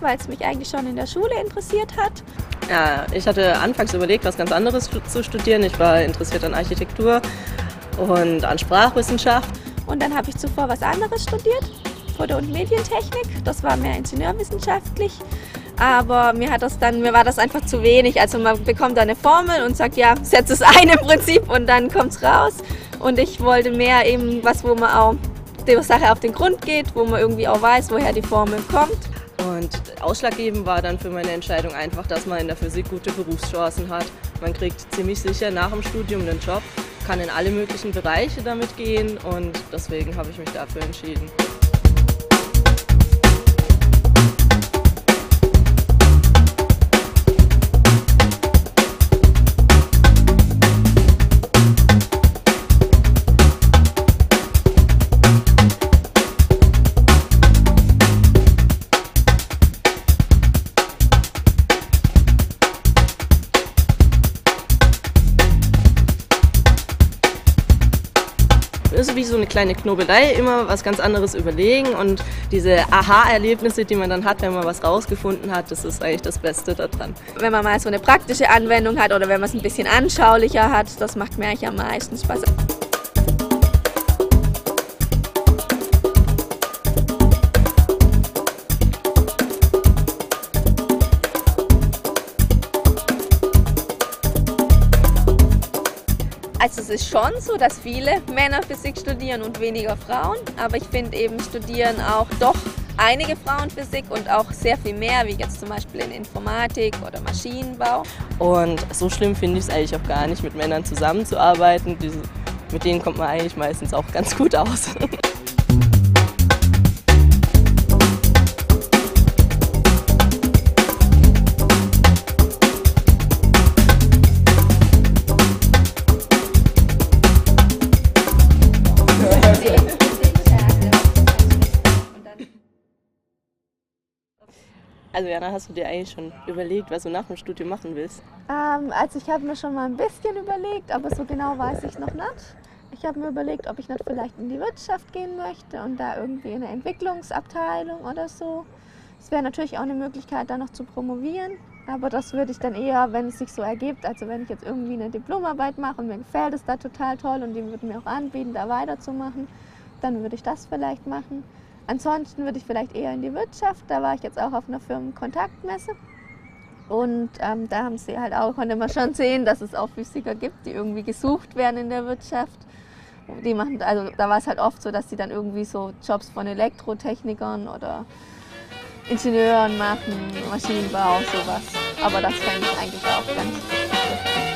weil es mich eigentlich schon in der Schule interessiert hat. Ja, ich hatte anfangs überlegt, was ganz anderes zu studieren. Ich war interessiert an Architektur und an Sprachwissenschaft. Und dann habe ich zuvor was anderes studiert, Foto- und Medientechnik. Das war mehr ingenieurwissenschaftlich. Aber mir, hat das dann, mir war das einfach zu wenig. Also man bekommt da eine Formel und sagt, ja, setz es ein im Prinzip und dann kommt es raus. Und ich wollte mehr eben was, wo man auch der Sache auf den Grund geht, wo man irgendwie auch weiß, woher die Formel kommt. Ausschlaggebend war dann für meine Entscheidung einfach, dass man in der Physik gute Berufschancen hat. Man kriegt ziemlich sicher nach dem Studium einen Job, kann in alle möglichen Bereiche damit gehen und deswegen habe ich mich dafür entschieden. Ist wie so eine kleine Knobelei, immer was ganz anderes überlegen und diese Aha-Erlebnisse, die man dann hat, wenn man was rausgefunden hat, das ist eigentlich das Beste daran. Wenn man mal so eine praktische Anwendung hat oder wenn man es ein bisschen anschaulicher hat, das macht mir eigentlich am meisten Spaß. Also es ist schon so, dass viele Männer Physik studieren und weniger Frauen, aber ich finde eben studieren auch doch einige Frauen Physik und auch sehr viel mehr, wie jetzt zum Beispiel in Informatik oder Maschinenbau. Und so schlimm finde ich es eigentlich auch gar nicht, mit Männern zusammenzuarbeiten. mit denen kommt man eigentlich meistens auch ganz gut aus. Also Jana, hast du dir eigentlich schon überlegt, was du nach dem Studium machen willst? Ähm, also ich habe mir schon mal ein bisschen überlegt, aber so genau weiß ich noch nicht. Ich habe mir überlegt, ob ich nicht vielleicht in die Wirtschaft gehen möchte und da irgendwie in eine Entwicklungsabteilung oder so. Es wäre natürlich auch eine Möglichkeit, da noch zu promovieren. Aber das würde ich dann eher, wenn es sich so ergibt, also wenn ich jetzt irgendwie eine Diplomarbeit mache und mir gefällt es da total toll und die würden mir auch anbieten, da weiterzumachen, dann würde ich das vielleicht machen. Ansonsten würde ich vielleicht eher in die Wirtschaft. Da war ich jetzt auch auf einer Firmenkontaktmesse. Und ähm, da haben sie halt auch, konnte man schon sehen, dass es auch Physiker gibt, die irgendwie gesucht werden in der Wirtschaft. Die machen, also da war es halt oft so, dass sie dann irgendwie so Jobs von Elektrotechnikern oder Ingenieuren machen, Maschinenbau, sowas. Aber das fände ich eigentlich auch ganz interessant.